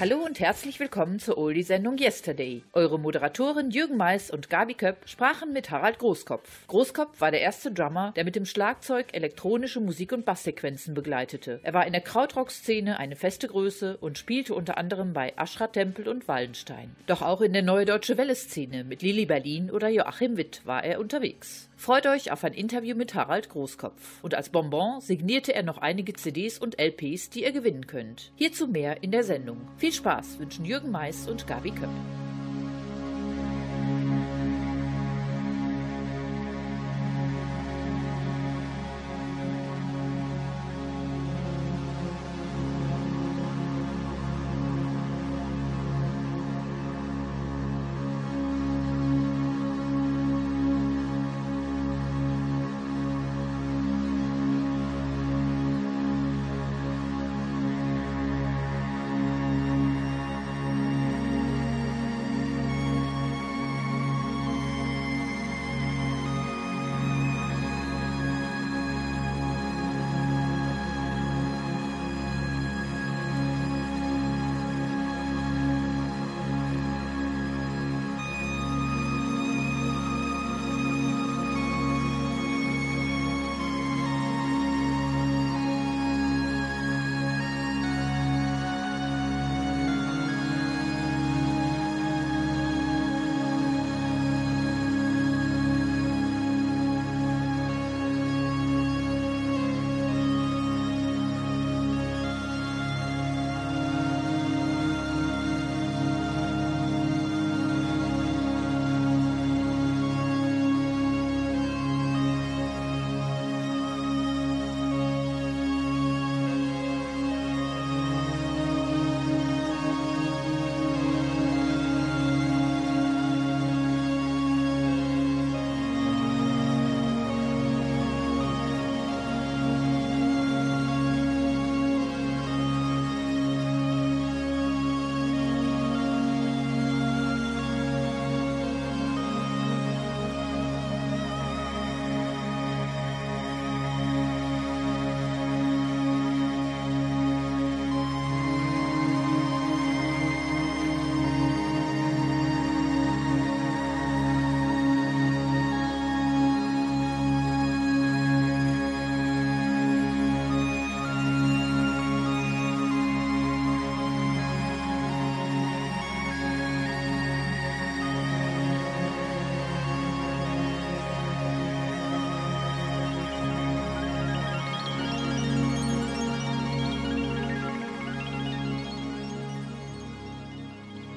Hallo und herzlich willkommen zur Oldie-Sendung Yesterday. Eure Moderatoren Jürgen Mais und Gabi Köpp sprachen mit Harald Großkopf. Großkopf war der erste Drummer, der mit dem Schlagzeug elektronische Musik- und Basssequenzen begleitete. Er war in der Krautrock-Szene eine feste Größe und spielte unter anderem bei Aschra Tempel und Wallenstein. Doch auch in der Neue Deutsche Welle-Szene mit Lili Berlin oder Joachim Witt war er unterwegs. Freut euch auf ein Interview mit Harald Großkopf. Und als Bonbon signierte er noch einige CDs und LPs, die ihr gewinnen könnt. Hierzu mehr in der Sendung. Viel Spaß wünschen Jürgen Mais und Gabi Köpp.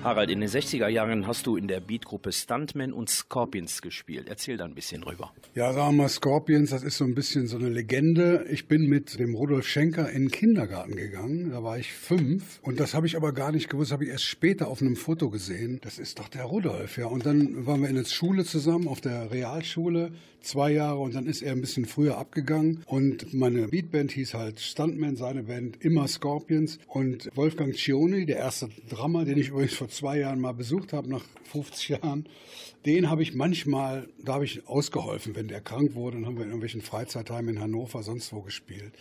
Harald, in den 60er Jahren hast du in der Beatgruppe Stuntman und Scorpions gespielt. Erzähl da ein bisschen drüber. Ja, sagen wir mal, Scorpions, das ist so ein bisschen so eine Legende. Ich bin mit dem Rudolf Schenker in den Kindergarten gegangen. Da war ich fünf. Und das habe ich aber gar nicht gewusst, habe ich erst später auf einem Foto gesehen. Das ist doch der Rudolf, ja. Und dann waren wir in der Schule zusammen, auf der Realschule, zwei Jahre. Und dann ist er ein bisschen früher abgegangen. Und meine Beatband hieß halt Stuntman, seine Band immer Scorpions. Und Wolfgang Cioni, der erste Drummer, den ich übrigens vor zwei Jahren mal besucht habe, nach 50 Jahren, den habe ich manchmal, da habe ich ausgeholfen, wenn der krank wurde, dann haben wir in irgendwelchen Freizeitheimen in Hannover, sonst wo gespielt.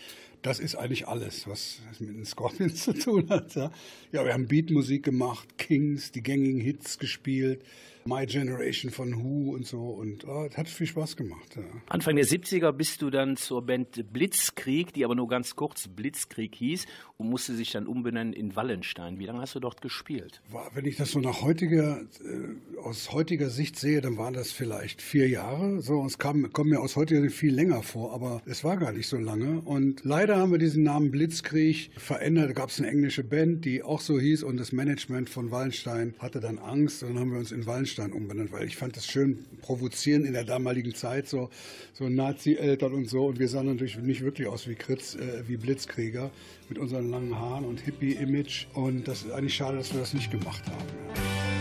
Das ist eigentlich alles, was mit den Scorpions zu tun hat. Ja, ja wir haben Beatmusik gemacht, Kings, die gängigen Hits gespielt, My Generation von Who und so. Und oh, hat viel Spaß gemacht. Ja. Anfang der 70er bist du dann zur Band Blitzkrieg, die aber nur ganz kurz Blitzkrieg hieß musste sich dann umbenennen in Wallenstein. Wie lange hast du dort gespielt? Wenn ich das so nach heutiger, äh, aus heutiger Sicht sehe, dann waren das vielleicht vier Jahre. So, es kam, kommt mir aus heutiger Sicht viel länger vor, aber es war gar nicht so lange. Und leider haben wir diesen Namen Blitzkrieg verändert. Da gab es eine englische Band, die auch so hieß und das Management von Wallenstein hatte dann Angst. Und dann haben wir uns in Wallenstein umbenannt, weil ich fand das schön provozierend in der damaligen Zeit, so, so Nazi-Eltern und so. Und wir sahen natürlich nicht wirklich aus wie Kritz, äh, wie Blitzkrieger mit unseren langen Haaren und Hippie-Image. Und das ist eigentlich schade, dass wir das nicht gemacht haben.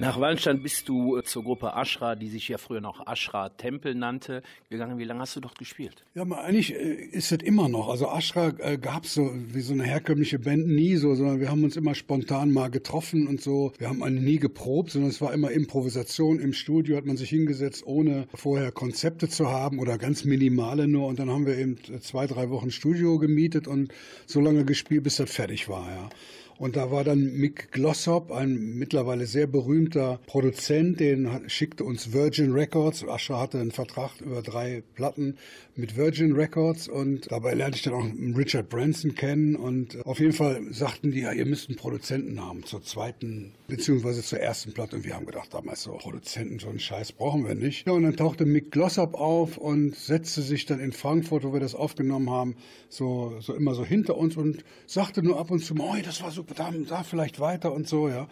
Nach Wallenstein bist du äh, zur Gruppe Ashra, die sich ja früher noch Ashra Tempel nannte, gegangen. Wie lange hast du dort gespielt? Ja, eigentlich äh, ist es immer noch. Also Ashra äh, gab es so wie so eine herkömmliche Band nie so, sondern wir haben uns immer spontan mal getroffen und so. Wir haben nie geprobt, sondern es war immer Improvisation. Im Studio hat man sich hingesetzt, ohne vorher Konzepte zu haben oder ganz minimale nur. Und dann haben wir eben zwei, drei Wochen Studio gemietet und so lange gespielt, bis das fertig war, ja. Und da war dann Mick Glossop, ein mittlerweile sehr berühmter Produzent, den schickte uns Virgin Records. Ascher hatte einen Vertrag über drei Platten mit Virgin Records und dabei lernte ich dann auch Richard Branson kennen und auf jeden Fall sagten die, ja, ihr müsst einen Produzenten haben zur zweiten beziehungsweise zur ersten Platte und wir haben gedacht damals so, Produzenten, so einen Scheiß brauchen wir nicht. Ja, und dann tauchte Mick Glossop auf und setzte sich dann in Frankfurt, wo wir das aufgenommen haben, so, so immer so hinter uns und sagte nur ab und zu, oh, das war super, da, da vielleicht weiter und so, ja.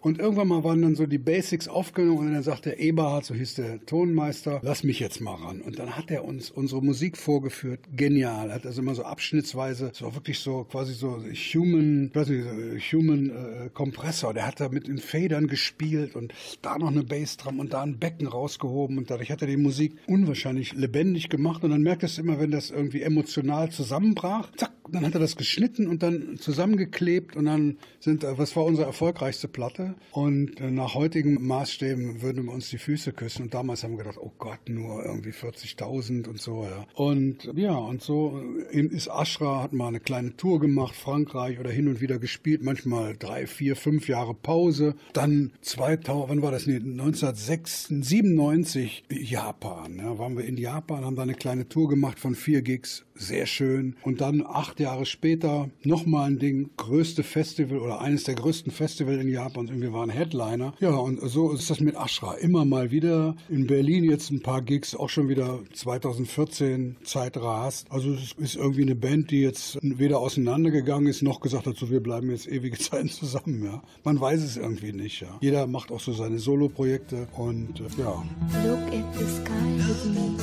Und irgendwann mal waren dann so die Basics aufgenommen und dann sagte Eberhard, so hieß der Tonmeister, lass mich jetzt mal ran. Und dann hat er uns unsere Musik vorgeführt, genial. Hat also immer so abschnittsweise, so wirklich so quasi so Human, weiß nicht, Human äh, Kompressor. Der hat da mit den Federn gespielt und da noch eine Bassdrum und da ein Becken rausgehoben und dadurch hat er die Musik unwahrscheinlich lebendig gemacht und dann merktest du immer, wenn das irgendwie emotional zusammenbrach, zack, dann hat er das geschnitten und dann zusammengeklebt und dann sind, äh, was war unsere erfolgreichste Platte? Und äh, nach heutigen Maßstäben würden wir uns die Füße küssen und damals haben wir gedacht, oh Gott, nur irgendwie 40.000 und so, ja. Und ja, und so äh, ist Ashra, hat mal eine kleine Tour gemacht, Frankreich oder hin und wieder gespielt, manchmal drei, vier, fünf Jahre Pause. Dann 2000, wann war das? Nee, 1997 Japan, ja, waren wir in Japan, haben da eine kleine Tour gemacht von vier Gigs, sehr schön. Und dann acht Jahre später nochmal ein Ding, größte Festival oder eines der größten Festival in Japan und wir waren Headliner. Ja, und so ist das mit Ashra. Immer mal wieder in Berlin jetzt ein paar Gigs, auch schon wieder 2014 Zeit rast. Also es ist irgendwie eine Band, die jetzt weder auseinandergegangen ist, noch gesagt hat, so wir bleiben jetzt ewige Zeiten zusammen. Ja. Man weiß es irgendwie nicht. Ja. Jeder macht auch so seine Solo-Projekte und äh, ja. Look at the sky with me.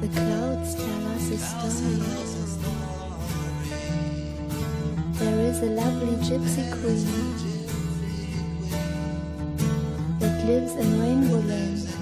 The clouds tell us a story. There is a lovely gypsy queen that lives in Rainbow Land.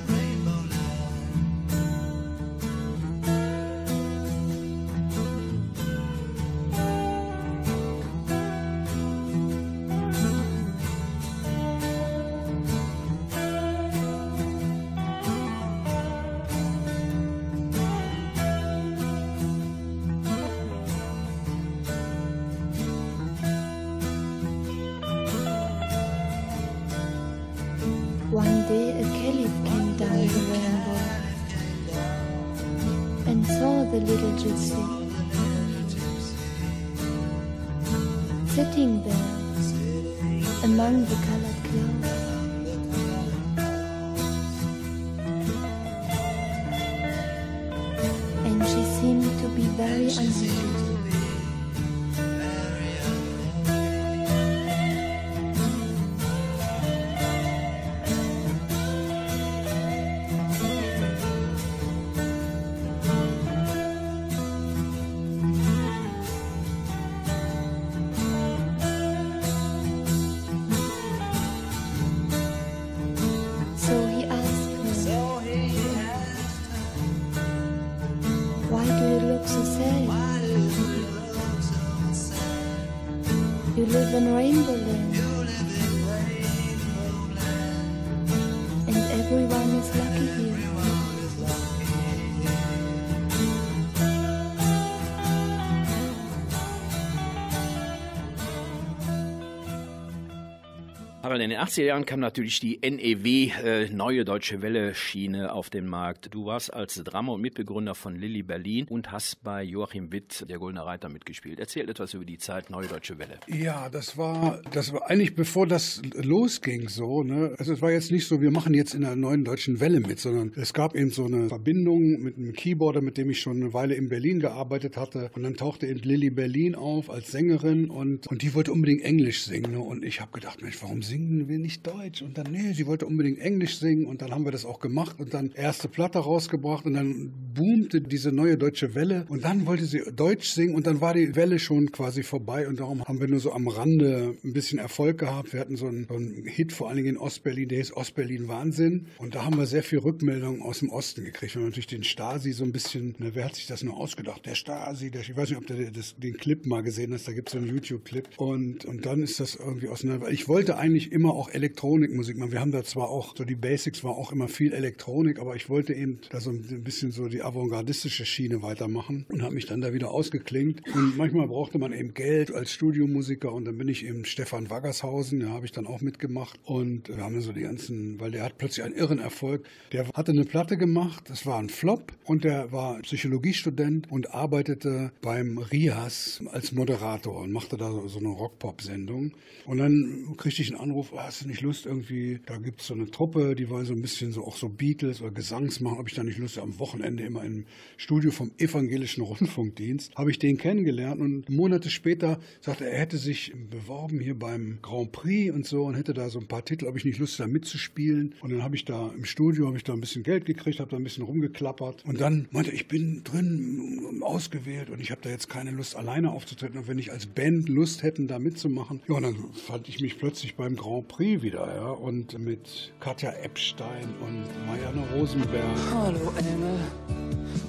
Aber in den 80er Jahren kam natürlich die NEW, äh, Neue Deutsche Welle Schiene auf den Markt. Du warst als Drama- und Mitbegründer von Lilly Berlin und hast bei Joachim Witt, der Goldene Reiter, mitgespielt. Erzähl etwas über die Zeit Neue Deutsche Welle. Ja, das war, das war eigentlich bevor das losging so, ne? Also es war jetzt nicht so, wir machen jetzt in der Neuen Deutschen Welle mit, sondern es gab eben so eine Verbindung mit einem Keyboarder, mit dem ich schon eine Weile in Berlin gearbeitet hatte. Und dann tauchte eben Lilly Berlin auf als Sängerin und, und die wollte unbedingt Englisch singen. Ne? Und ich habe gedacht, Mensch, warum singt singen wir nicht Deutsch? Und dann, nee, sie wollte unbedingt Englisch singen und dann haben wir das auch gemacht und dann erste Platte rausgebracht und dann boomte diese neue deutsche Welle und dann wollte sie Deutsch singen und dann war die Welle schon quasi vorbei und darum haben wir nur so am Rande ein bisschen Erfolg gehabt. Wir hatten so einen, so einen Hit vor allen Dingen in Ostberlin, der hieß Ostberlin Wahnsinn und da haben wir sehr viel Rückmeldungen aus dem Osten gekriegt. Wir haben natürlich den Stasi so ein bisschen, na, wer hat sich das nur ausgedacht? Der Stasi, der, ich weiß nicht, ob du den Clip mal gesehen hast, da gibt es so einen YouTube-Clip und, und dann ist das irgendwie auseinander. Ich wollte eigentlich immer auch Elektronikmusik machen. Wir haben da zwar auch, so die Basics war auch immer viel Elektronik, aber ich wollte eben da so ein bisschen so die avantgardistische Schiene weitermachen und habe mich dann da wieder ausgeklingt. Und manchmal brauchte man eben Geld als Studiomusiker und dann bin ich eben Stefan Waggershausen, da habe ich dann auch mitgemacht und wir haben so die ganzen, weil der hat plötzlich einen irren Erfolg. Der hatte eine Platte gemacht, das war ein Flop und der war Psychologiestudent und arbeitete beim RIAS als Moderator und machte da so eine Rock-Pop-Sendung. Und dann kriegte ich einen Anruf, ah, hast du nicht Lust irgendwie, da gibt es so eine Truppe, die wollen so ein bisschen so auch so Beatles oder Gesangs machen, ob ich da nicht Lust am Wochenende immer im Studio vom Evangelischen Rundfunkdienst. Habe ich den kennengelernt und Monate später sagte er, er hätte sich beworben hier beim Grand Prix und so und hätte da so ein paar Titel, ob ich nicht Lust habe mitzuspielen. Und dann habe ich da im Studio, habe ich da ein bisschen Geld gekriegt, habe da ein bisschen rumgeklappert. Und dann meinte ich bin drin ausgewählt und ich habe da jetzt keine Lust alleine aufzutreten. Und wenn ich als Band Lust hätten, da mitzumachen, ja, dann fand ich mich plötzlich beim Grand Prix wieder, ja, und mit Katja Epstein und Marianne Rosenberg. Hallo Engel,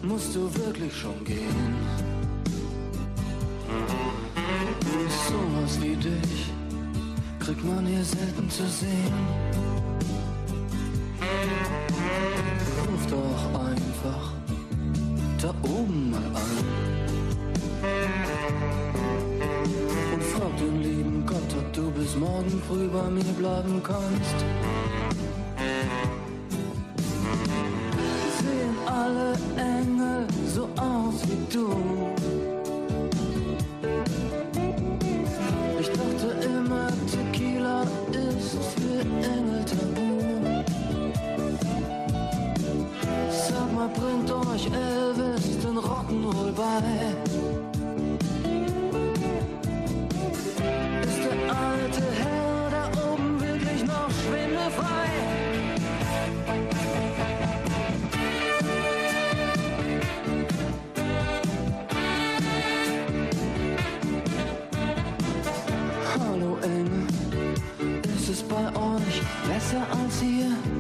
musst du wirklich schon gehen? Sowas wie dich kriegt man hier selten zu sehen. Ruf doch einfach da oben mal an. Du bis morgen früh bei mir bleiben kannst. Sehen alle Engel so aus wie du? Besser als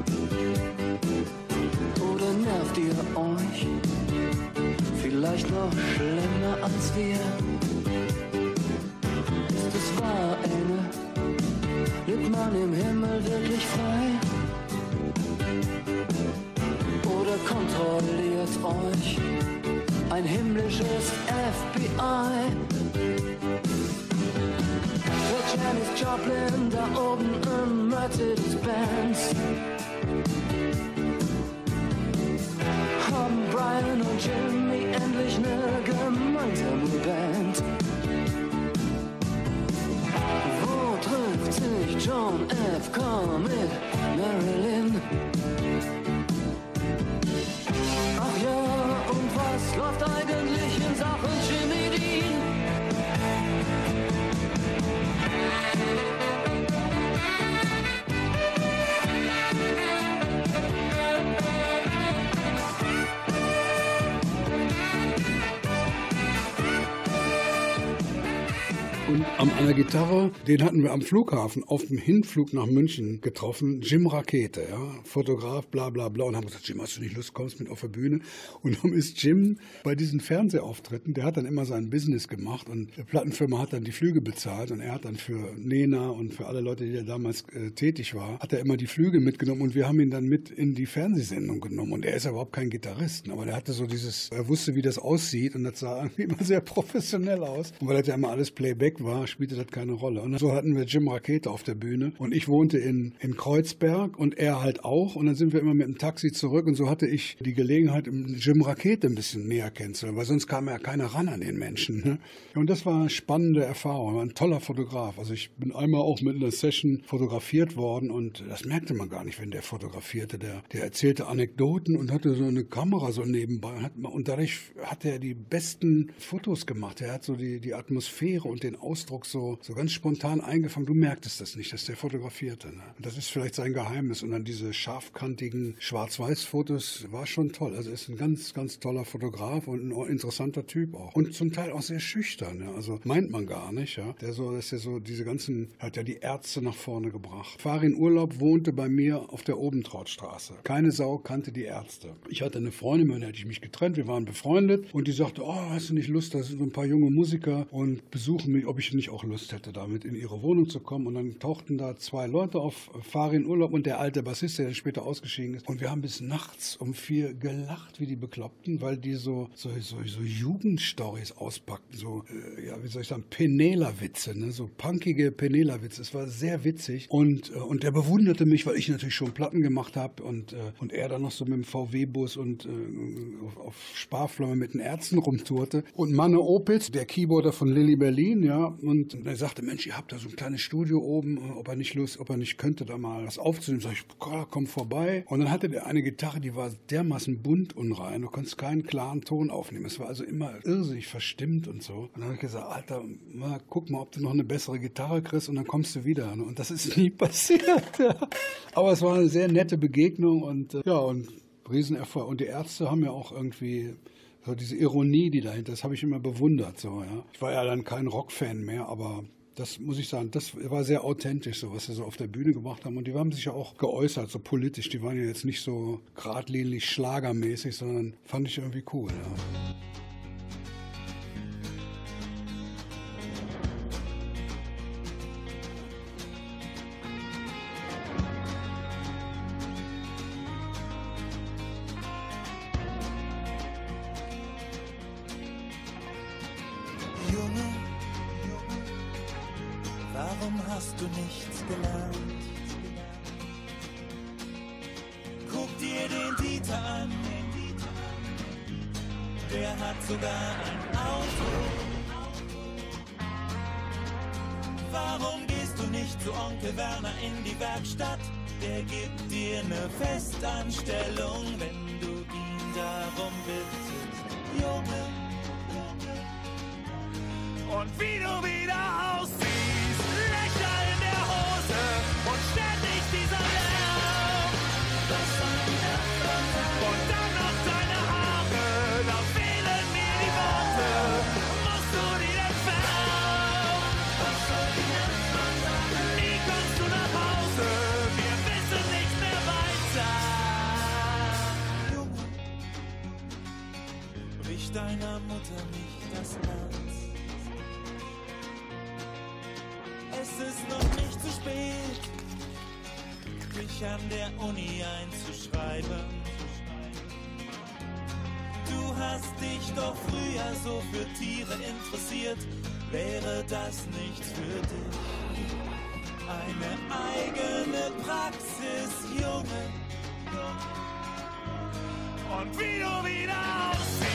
an der Gitarre, den hatten wir am Flughafen auf dem Hinflug nach München getroffen. Jim Rakete, ja, Fotograf, bla bla bla. Und haben gesagt, Jim, hast du nicht Lust, kommst mit auf der Bühne? Und dann ist Jim bei diesen Fernsehauftritten, der hat dann immer sein Business gemacht und die Plattenfirma hat dann die Flüge bezahlt und er hat dann für Nena und für alle Leute, die da damals äh, tätig war, hat er immer die Flüge mitgenommen und wir haben ihn dann mit in die Fernsehsendung genommen. Und er ist ja überhaupt kein Gitarrist, aber der hatte so dieses, er wusste, wie das aussieht und das sah irgendwie immer sehr professionell aus. Und weil das ja immer alles Playback war, spielte das keine Rolle. Und so hatten wir Jim Rakete auf der Bühne und ich wohnte in, in Kreuzberg und er halt auch. Und dann sind wir immer mit dem Taxi zurück und so hatte ich die Gelegenheit, Jim Rakete ein bisschen näher kennenzulernen, weil sonst kam ja keiner ran an den Menschen. Ne? Und das war eine spannende Erfahrung. Er war ein toller Fotograf. Also ich bin einmal auch mit einer Session fotografiert worden und das merkte man gar nicht, wenn der fotografierte. Der, der erzählte Anekdoten und hatte so eine Kamera so nebenbei. Und dadurch hat er die besten Fotos gemacht. Er hat so die, die Atmosphäre und den Ausdruck so, so ganz spontan eingefangen. Du merktest das nicht, dass der fotografierte. Ne? Und das ist vielleicht sein Geheimnis. Und dann diese scharfkantigen Schwarz-Weiß-Fotos war schon toll. Also ist ein ganz, ganz toller Fotograf und ein interessanter Typ auch. Und zum Teil auch sehr schüchtern. Ja? Also meint man gar nicht. Ja? Der so, dass er so diese ganzen, hat ja die Ärzte nach vorne gebracht. Farin Urlaub wohnte bei mir auf der Obentrautstraße. Keine Sau kannte die Ärzte. Ich hatte eine Freundin, mit der hätte ich mich getrennt. Wir waren befreundet und die sagte, oh, hast du nicht Lust, da sind so ein paar junge Musiker und besuchen mich, ob ich nicht auch Lust hätte, damit in ihre Wohnung zu kommen. Und dann tauchten da zwei Leute auf, Farin Urlaub und der alte Bassist, der später ausgeschieden ist. Und wir haben bis nachts um vier gelacht wie die Bekloppten, weil die so, so, so, so Jugendstories auspackten, so, äh, ja, wie soll ich sagen, Penela-Witze, ne? so punkige Penela-Witze. Es war sehr witzig und, äh, und er bewunderte mich, weil ich natürlich schon Platten gemacht habe und, äh, und er dann noch so mit dem VW-Bus und äh, auf, auf Sparflamme mit den Ärzten rumtourte. Und Manne Opitz, der Keyboarder von Lilly Berlin, ja, und er sagte, Mensch, ihr habt da so ein kleines Studio oben, ob er nicht Lust, ob er nicht könnte, da mal was aufzunehmen. Sag ich, komm vorbei. Und dann hatte der eine Gitarre, die war dermaßen bunt und rein, du konntest keinen klaren Ton aufnehmen. Es war also immer irrsinnig verstimmt und so. Und dann habe ich gesagt, Alter, mal, guck mal, ob du noch eine bessere Gitarre kriegst und dann kommst du wieder. Und das ist nie passiert. Aber es war eine sehr nette Begegnung und äh, ja, und Riesenerfolg. Und die Ärzte haben ja auch irgendwie so diese Ironie, die dahinter ist, habe ich immer bewundert. So, ja. Ich war ja dann kein Rockfan mehr, aber das muss ich sagen, das war sehr authentisch, so was sie so auf der Bühne gemacht haben. Und die haben sich ja auch geäußert, so politisch. Die waren ja jetzt nicht so geradlinig schlagermäßig, sondern fand ich irgendwie cool. Ja. Dieter an. Der hat sogar ein Auto. Warum gehst du nicht zu Onkel Werner in die Werkstatt? Der gibt dir eine Festanstellung, wenn du ihn darum bittest, Junge. Und wie du wieder aussiehst. spät, mich an der Uni einzuschreiben. Du hast dich doch früher so für Tiere interessiert, wäre das nichts für dich? Eine eigene Praxis, Junge. Und wie du wieder aussiehst.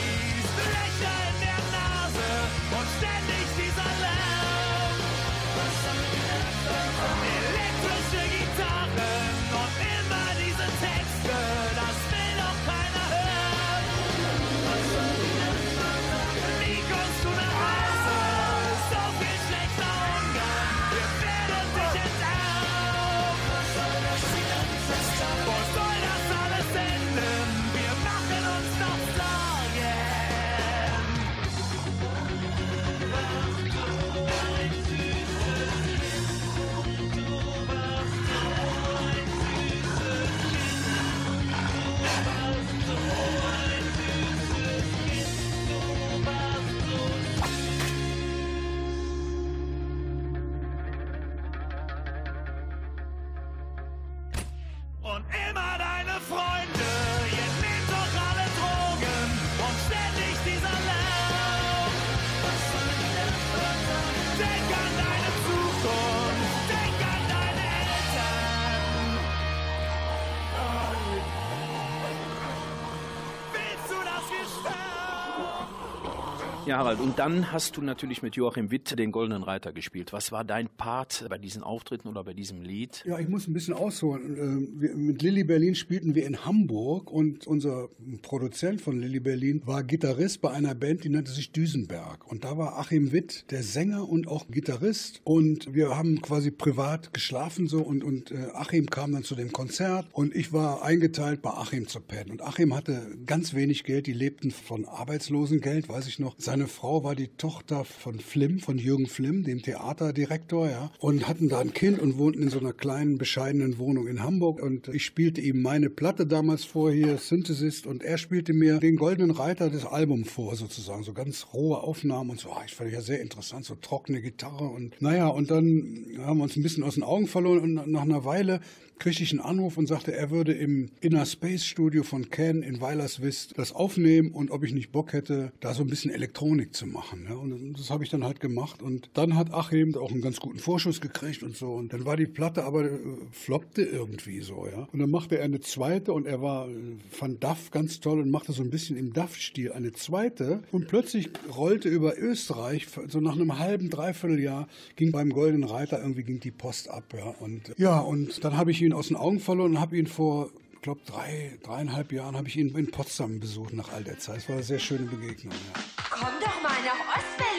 Ja, Harald, und dann hast du natürlich mit Joachim Witt den Goldenen Reiter gespielt. Was war dein Part bei diesen Auftritten oder bei diesem Lied? Ja, ich muss ein bisschen ausholen. Ähm, wir, mit Lilly Berlin spielten wir in Hamburg und unser Produzent von Lilly Berlin war Gitarrist bei einer Band, die nannte sich Düsenberg. Und da war Achim Witt, der Sänger und auch Gitarrist. Und wir haben quasi privat geschlafen so und, und äh, Achim kam dann zu dem Konzert und ich war eingeteilt bei Achim zu pennen. Und Achim hatte ganz wenig Geld, die lebten von Arbeitslosengeld, weiß ich noch. Seine Frau war die Tochter von Flimm, von Jürgen Flimm, dem Theaterdirektor, ja, und hatten da ein Kind und wohnten in so einer kleinen, bescheidenen Wohnung in Hamburg. Und ich spielte ihm meine Platte damals vor hier, Synthesis, und er spielte mir den Goldenen Reiter des Albums vor, sozusagen, so ganz rohe Aufnahmen und so. Ah, ich fand ja sehr interessant, so trockene Gitarre und naja, und dann haben wir uns ein bisschen aus den Augen verloren und nach einer Weile kriegte ich einen Anruf und sagte, er würde im Inner Space Studio von Ken in Weilerswist das aufnehmen und ob ich nicht Bock hätte, da so ein bisschen Elektronik zu machen. Ja. Und das habe ich dann halt gemacht. Und dann hat Achim auch einen ganz guten Vorschuss gekriegt und so. Und dann war die Platte aber äh, floppte irgendwie so, ja. Und dann machte er eine zweite und er war, äh, fand Duff ganz toll und machte so ein bisschen im Duff-Stil eine zweite. Und plötzlich rollte über Österreich, so nach einem halben, dreiviertel Jahr, ging beim Goldenen Reiter irgendwie ging die Post ab, ja. Und ja, und dann habe ich ihn aus den Augen verloren und habe ihn vor, glaube, drei, dreieinhalb Jahren habe ich ihn in Potsdam besucht nach all der Zeit. Es war eine sehr schöne Begegnung. Ja. Komm doch mal nach Ostberlin.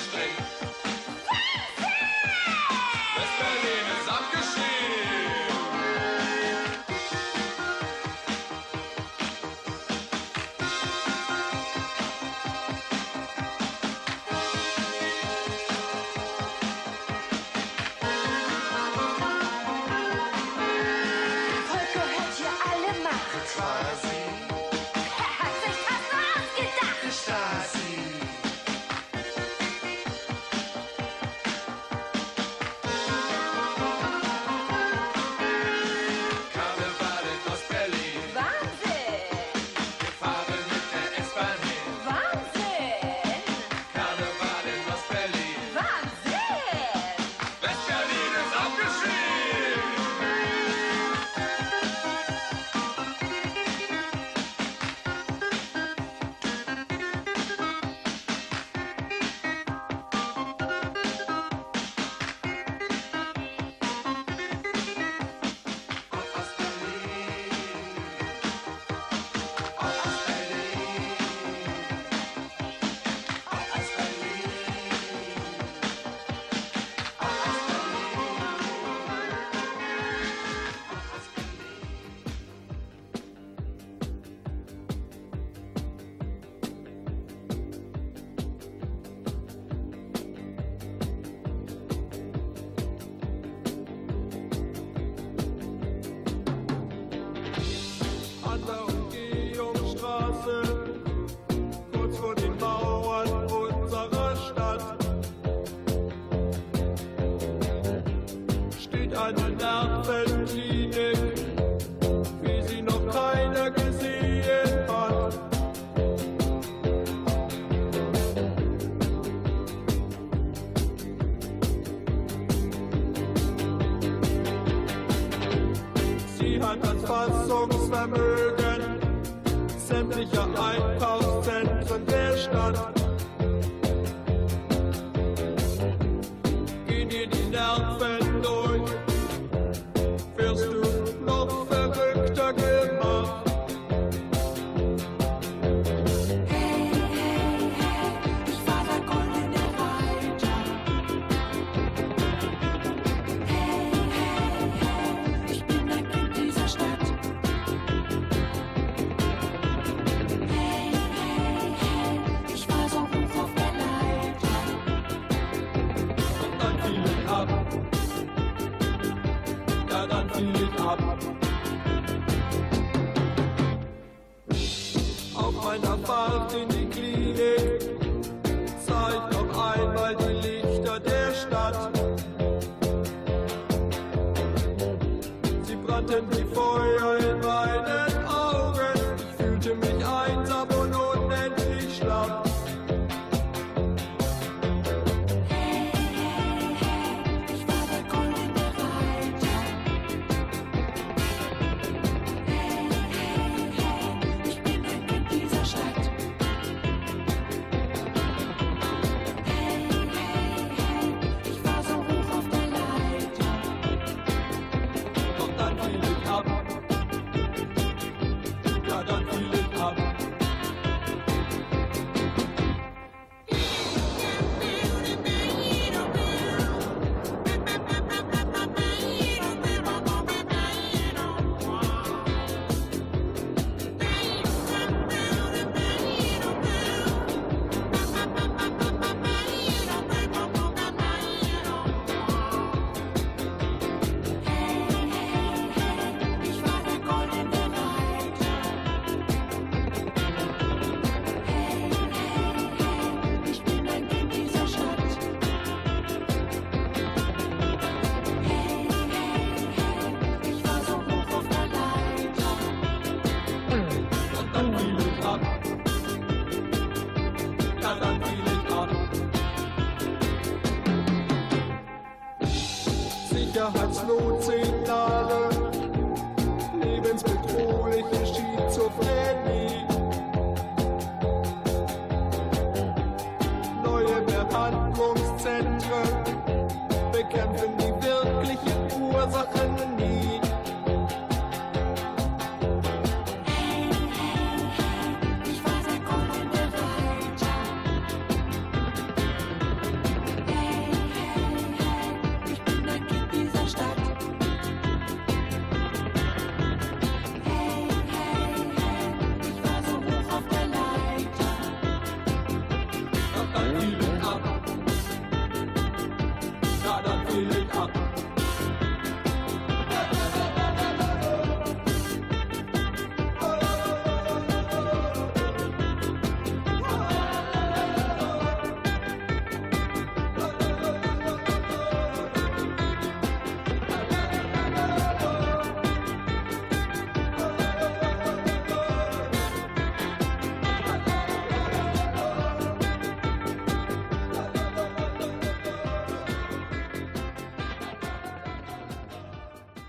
Christmas.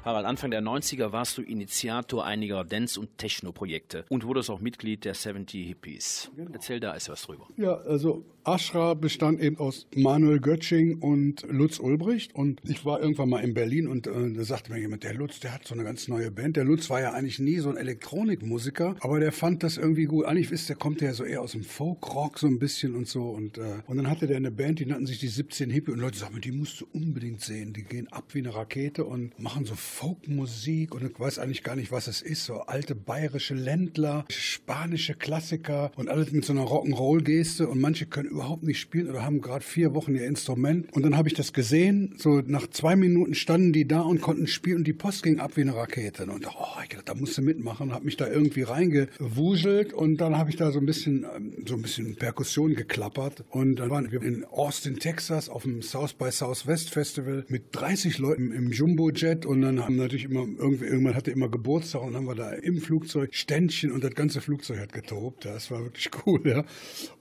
Harald, Anfang der 90er warst du Initiator einiger Dance- und Techno-Projekte und wurdest auch Mitglied der 70 Hippies. Erzähl da erst was drüber. Ja, also Ashra bestand eben aus Manuel Götsching und Lutz Ulbricht. Und ich war irgendwann mal in Berlin und äh, da sagte mir jemand, der Lutz, der hat so eine ganz neue Band. Der Lutz war ja eigentlich nie so ein Elektronikmusiker, aber der fand das irgendwie gut. Eigentlich wisst der kommt ja so eher aus dem Folk-Rock so ein bisschen und so. Und, äh, und dann hatte der eine Band, die nannten sich die 17 Hippie. Und Leute sagten die musst du unbedingt sehen. Die gehen ab wie eine Rakete und machen so Folkmusik. Und ich weiß eigentlich gar nicht, was es ist. So alte bayerische Ländler, spanische Klassiker und alles mit so einer Rock'n'Roll-Geste. Und manche können überhaupt nicht spielen oder haben gerade vier Wochen ihr Instrument. Und dann habe ich das gesehen. So nach zwei Minuten standen die da und konnten spielen und die Post ging ab wie eine Rakete. Und oh, ich dachte, da musst du mitmachen. Habe mich da irgendwie reingewuselt und dann habe ich da so ein bisschen ähm, so ein bisschen Perkussion geklappert. Und dann waren wir in Austin, Texas auf dem South by Southwest Festival mit 30 Leuten im Jumbo-Jet und dann haben natürlich immer, irgendwann hatte immer Geburtstag und haben wir da im Flugzeug Ständchen und das ganze Flugzeug hat getobt. Das war wirklich cool, ja.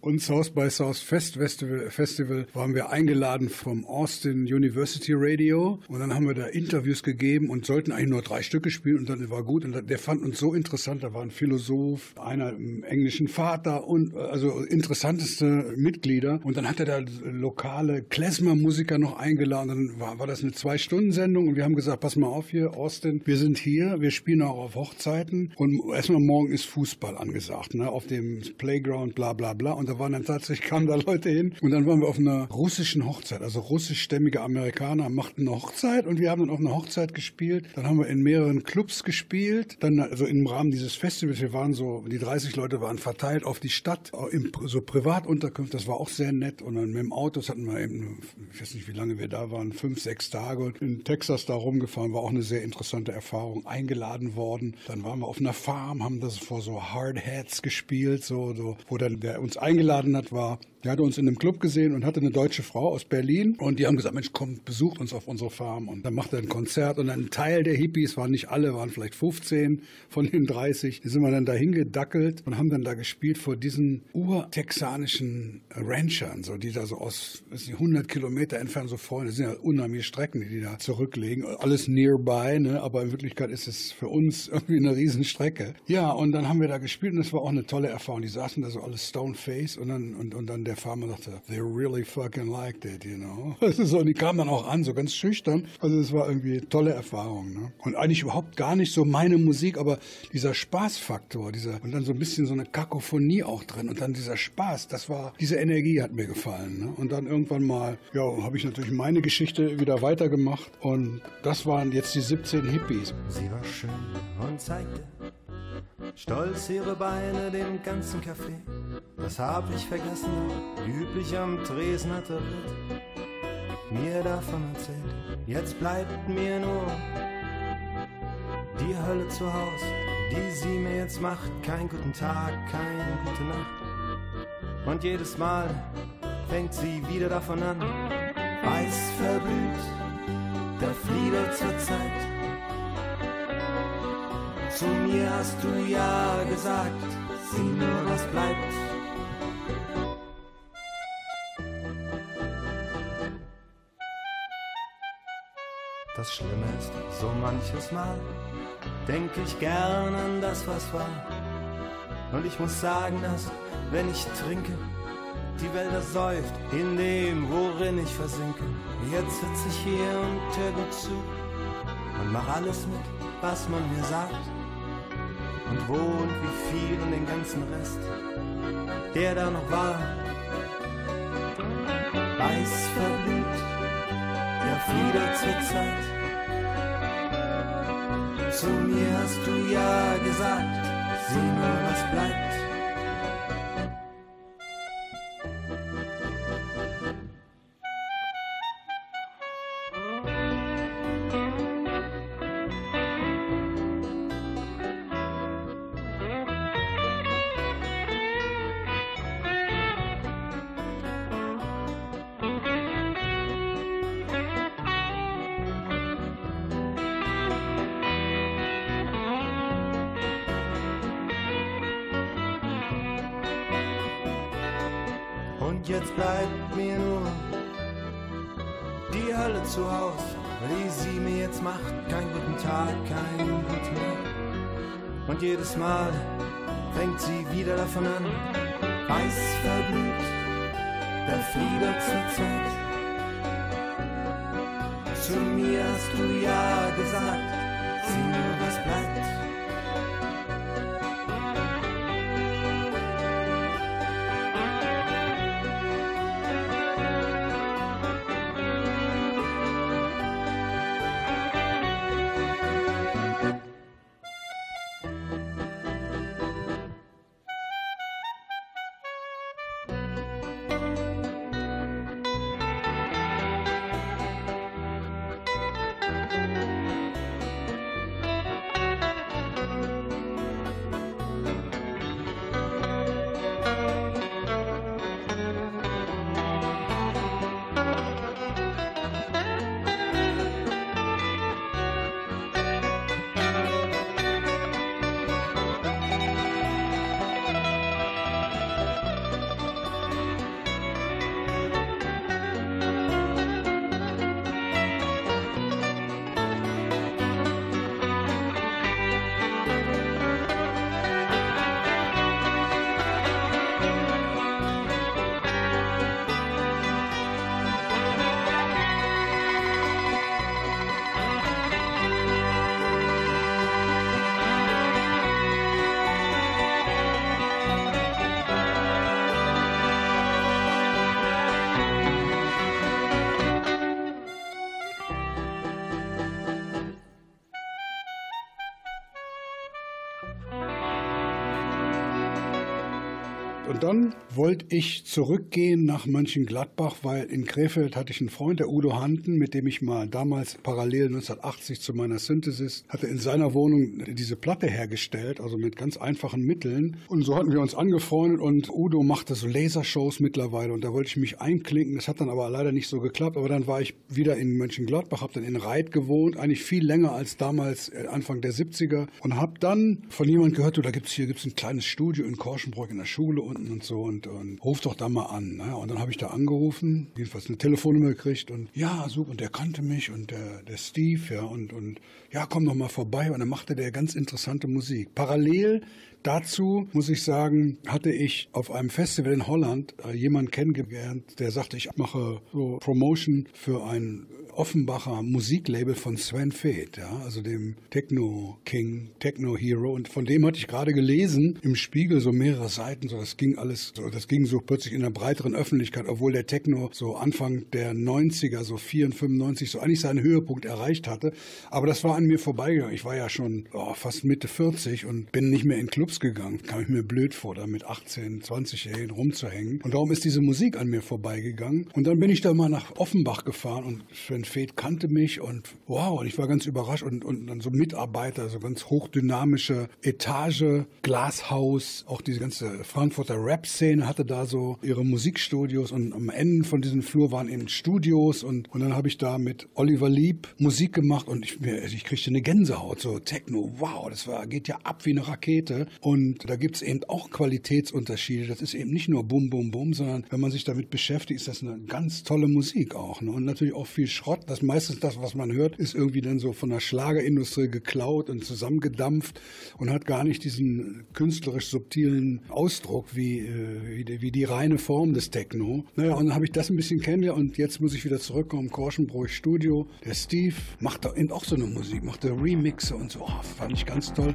Und South by South Fest Festival, Festival waren wir eingeladen vom Austin University Radio und dann haben wir da Interviews gegeben und sollten eigentlich nur drei Stücke spielen und dann war gut und der fand uns so interessant. Da war ein Philosoph, einer im englischen Vater und also interessanteste Mitglieder und dann hat er da lokale Klezmer-Musiker noch eingeladen. Dann war, war das eine Zwei-Stunden-Sendung und wir haben gesagt, pass mal auf hier, Austin, wir sind hier, wir spielen auch auf Hochzeiten und erstmal morgen ist Fußball angesagt, ne, auf dem Playground, bla bla bla. Und da waren dann tatsächlich, kamen da Leute hin und dann waren wir auf einer russischen Hochzeit, also russischstämmige Amerikaner machten eine Hochzeit und wir haben dann auf einer Hochzeit gespielt. Dann haben wir in mehreren Clubs gespielt, dann also im Rahmen dieses Festivals, wir waren so, die 30 Leute waren verteilt auf die Stadt, in so Privatunterkünfte, das war auch sehr nett und dann mit dem Auto, das hatten wir eben, ich weiß nicht, wie lange wir da waren, fünf, sechs Tage und in Texas da rumgefahren, war auch eine sehr interessante Erfahrung, eingeladen worden. Dann waren wir auf einer Farm, haben das vor so Hard Hats gespielt, so, so, wo dann der uns eingeladen hat, war der hatte uns in einem Club gesehen und hatte eine deutsche Frau aus Berlin und die haben gesagt, Mensch, komm, besucht uns auf unsere Farm und dann macht er ein Konzert und ein Teil der Hippies, waren nicht alle, waren vielleicht 15 von den 30, die sind wir dann dahin gedackelt und haben dann da gespielt vor diesen urtexanischen Ranchern, so, die da so aus nicht, 100 Kilometer entfernt so vorne, das sind ja unheimliche Strecken, die die da zurücklegen, alles nearby, ne? aber in Wirklichkeit ist es für uns irgendwie eine Riesenstrecke. Ja, und dann haben wir da gespielt und das war auch eine tolle Erfahrung. Die saßen da so alles stone face und dann, und, und dann der Farmer sagte, they really fucking liked it, you know. So, und die kamen dann auch an, so ganz schüchtern. Also es war irgendwie eine tolle Erfahrung. Ne? Und eigentlich überhaupt gar nicht so meine Musik, aber dieser Spaßfaktor, dieser und dann so ein bisschen so eine Kakophonie auch drin und dann dieser Spaß, das war, diese Energie hat mir gefallen. Ne? Und dann irgendwann mal, ja, habe ich natürlich meine Geschichte wieder weitergemacht und das waren jetzt die 17 Hippies. Sie war schön und zeigte stolz ihre Beine dem ganzen Café. Das hab ich vergessen, üblich am Tresen hatte Ritt mir davon erzählt. Jetzt bleibt mir nur die Hölle zu Haus, die sie mir jetzt macht. Kein guten Tag, keine gute Nacht. Und jedes Mal fängt sie wieder davon an. Weiß verblüht, der Flieder zur Zeit. Zu mir hast du ja gesagt, sieh nur, was bleibt. Das Schlimme ist, so manches Mal denke ich gern an das, was war. Und ich muss sagen, dass, wenn ich trinke, die Welt ersäuft in dem, worin ich versinke. Jetzt sitze ich hier und hör gut zu und mach alles mit, was man mir sagt. Und wo und wie viel und den ganzen Rest, der da noch war. Weiß verblüht, der Flieder zur Zeit. Zu mir hast du ja gesagt, sieh nur, was bleibt. Hölle zu Haus, wie sie mir jetzt macht. Keinen guten Tag, keinen guten Nacht. Und jedes Mal fängt sie wieder davon an. Weiß verblüht, der Flieder zur Zeit. Zu mir hast du ja gesagt, sieh nur, was bleibt. Und dann wollte ich zurückgehen nach Mönchengladbach, weil in Krefeld hatte ich einen Freund, der Udo Hanten, mit dem ich mal damals parallel 1980 zu meiner Synthesis hatte in seiner Wohnung diese Platte hergestellt, also mit ganz einfachen Mitteln. Und so hatten wir uns angefreundet und Udo machte so Lasershows mittlerweile und da wollte ich mich einklinken. Das hat dann aber leider nicht so geklappt. Aber dann war ich wieder in Mönchengladbach, habe dann in Reit gewohnt, eigentlich viel länger als damals äh, Anfang der 70er und habe dann von jemand gehört, du, da gibt's hier gibt's ein kleines Studio in Korschenbrock in der Schule unten und so und, und ruf doch da mal an. Ne? Und dann habe ich da angerufen, jedenfalls eine Telefonnummer gekriegt und ja, super, und der kannte mich und der, der Steve, ja, und, und ja, komm doch mal vorbei. Und dann machte der ganz interessante Musik. Parallel Dazu muss ich sagen, hatte ich auf einem Festival in Holland äh, jemanden kennengelernt, der sagte, ich mache so Promotion für ein Offenbacher Musiklabel von Sven Feth, ja, also dem Techno King, Techno Hero. Und von dem hatte ich gerade gelesen im Spiegel so mehrere Seiten. So, das ging alles, so, das ging so plötzlich in der breiteren Öffentlichkeit, obwohl der Techno so Anfang der 90er, so 94, 95, so eigentlich seinen Höhepunkt erreicht hatte. Aber das war an mir vorbeigegangen. Ich war ja schon oh, fast Mitte 40 und bin nicht mehr in Clubs gegangen. Kam ich mir blöd vor, da mit 18, 20 Jahren rumzuhängen. Und darum ist diese Musik an mir vorbeigegangen. Und dann bin ich da mal nach Offenbach gefahren und Sven Feth kannte mich und wow, und ich war ganz überrascht und, und dann so Mitarbeiter, so ganz hochdynamische Etage, Glashaus, auch diese ganze Frankfurter Rap-Szene hatte da so ihre Musikstudios und am Ende von diesem Flur waren eben Studios und, und dann habe ich da mit Oliver Lieb Musik gemacht und ich, ich kriegte eine Gänsehaut, so Techno, wow, das war, geht ja ab wie eine Rakete und da gibt es eben auch Qualitätsunterschiede, das ist eben nicht nur Bum, Bum, Bum, sondern wenn man sich damit beschäftigt, ist das eine ganz tolle Musik auch ne? und natürlich auch viel Schrott Schrott. Das meistens das, was man hört, ist irgendwie dann so von der Schlagerindustrie geklaut und zusammengedampft und hat gar nicht diesen künstlerisch subtilen Ausdruck wie, äh, wie, die, wie die reine Form des Techno. Naja, und dann habe ich das ein bisschen kennengelernt und jetzt muss ich wieder zurückkommen. Korschenbruch Studio. Der Steve macht da auch so eine Musik, macht da Remixe und so. Oh, fand ich ganz toll.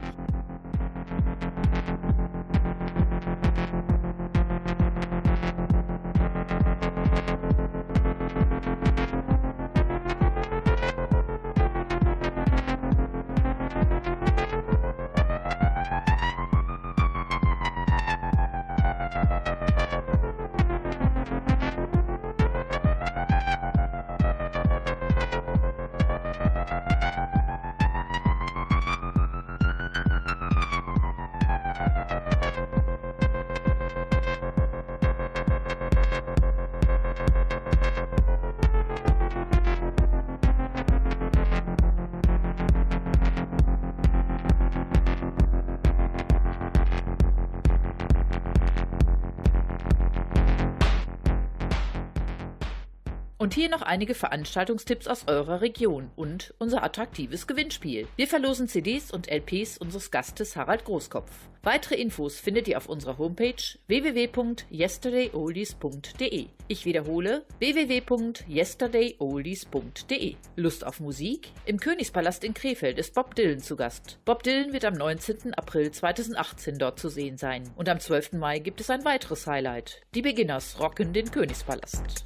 Hier noch einige Veranstaltungstipps aus eurer Region und unser attraktives Gewinnspiel. Wir verlosen CDs und LPs unseres Gastes Harald Großkopf. Weitere Infos findet ihr auf unserer Homepage www.yesterdayoldies.de. Ich wiederhole www.yesterdayoldies.de. Lust auf Musik? Im Königspalast in Krefeld ist Bob Dylan zu Gast. Bob Dylan wird am 19. April 2018 dort zu sehen sein. Und am 12. Mai gibt es ein weiteres Highlight. Die Beginners rocken den Königspalast.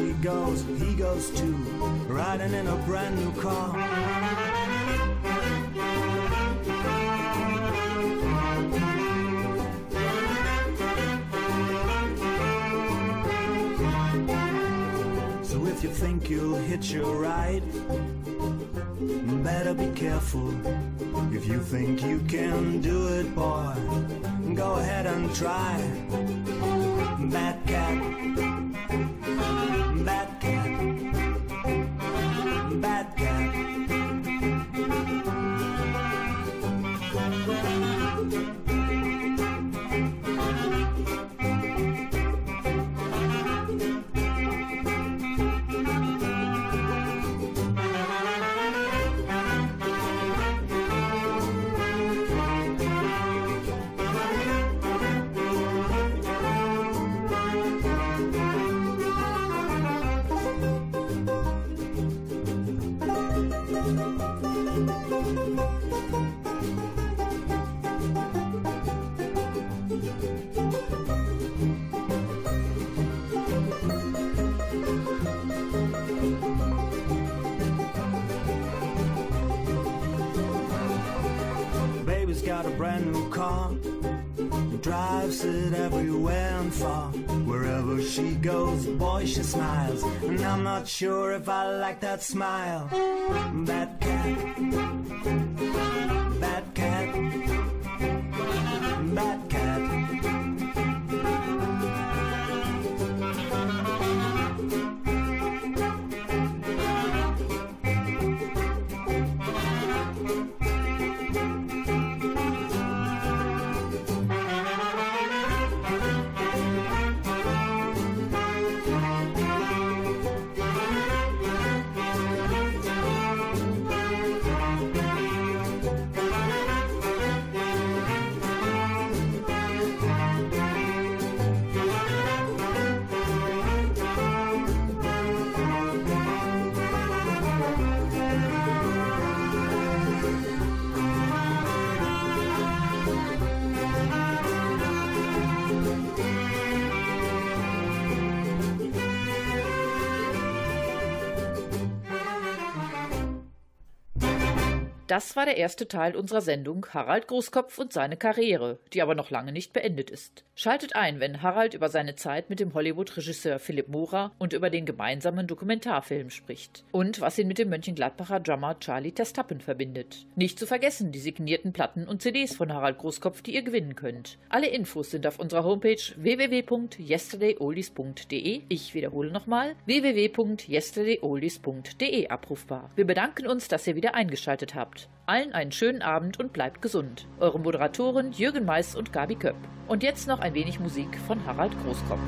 She goes, he goes too, riding in a brand new car. So if you think you'll hitch a ride, better be careful. If you think you can do it, boy, go ahead and try. Bad cat, far. Wherever she goes, boy, she smiles. And I'm not sure if I like that smile. Bad cat. Das war der erste Teil unserer Sendung Harald Großkopf und seine Karriere, die aber noch lange nicht beendet ist. Schaltet ein, wenn Harald über seine Zeit mit dem Hollywood-Regisseur Philipp Mora und über den gemeinsamen Dokumentarfilm spricht. Und was ihn mit dem Mönchengladbacher Drummer Charlie Testappen verbindet. Nicht zu vergessen die signierten Platten und CDs von Harald Großkopf, die ihr gewinnen könnt. Alle Infos sind auf unserer Homepage www.yesterdayoldies.de. Ich wiederhole nochmal www.yesterdayoldies.de abrufbar. Wir bedanken uns, dass ihr wieder eingeschaltet habt. Allen einen schönen Abend und bleibt gesund. Eure Moderatoren Jürgen Mais und Gabi Köpp. Und jetzt noch ein wenig Musik von Harald Großkopf.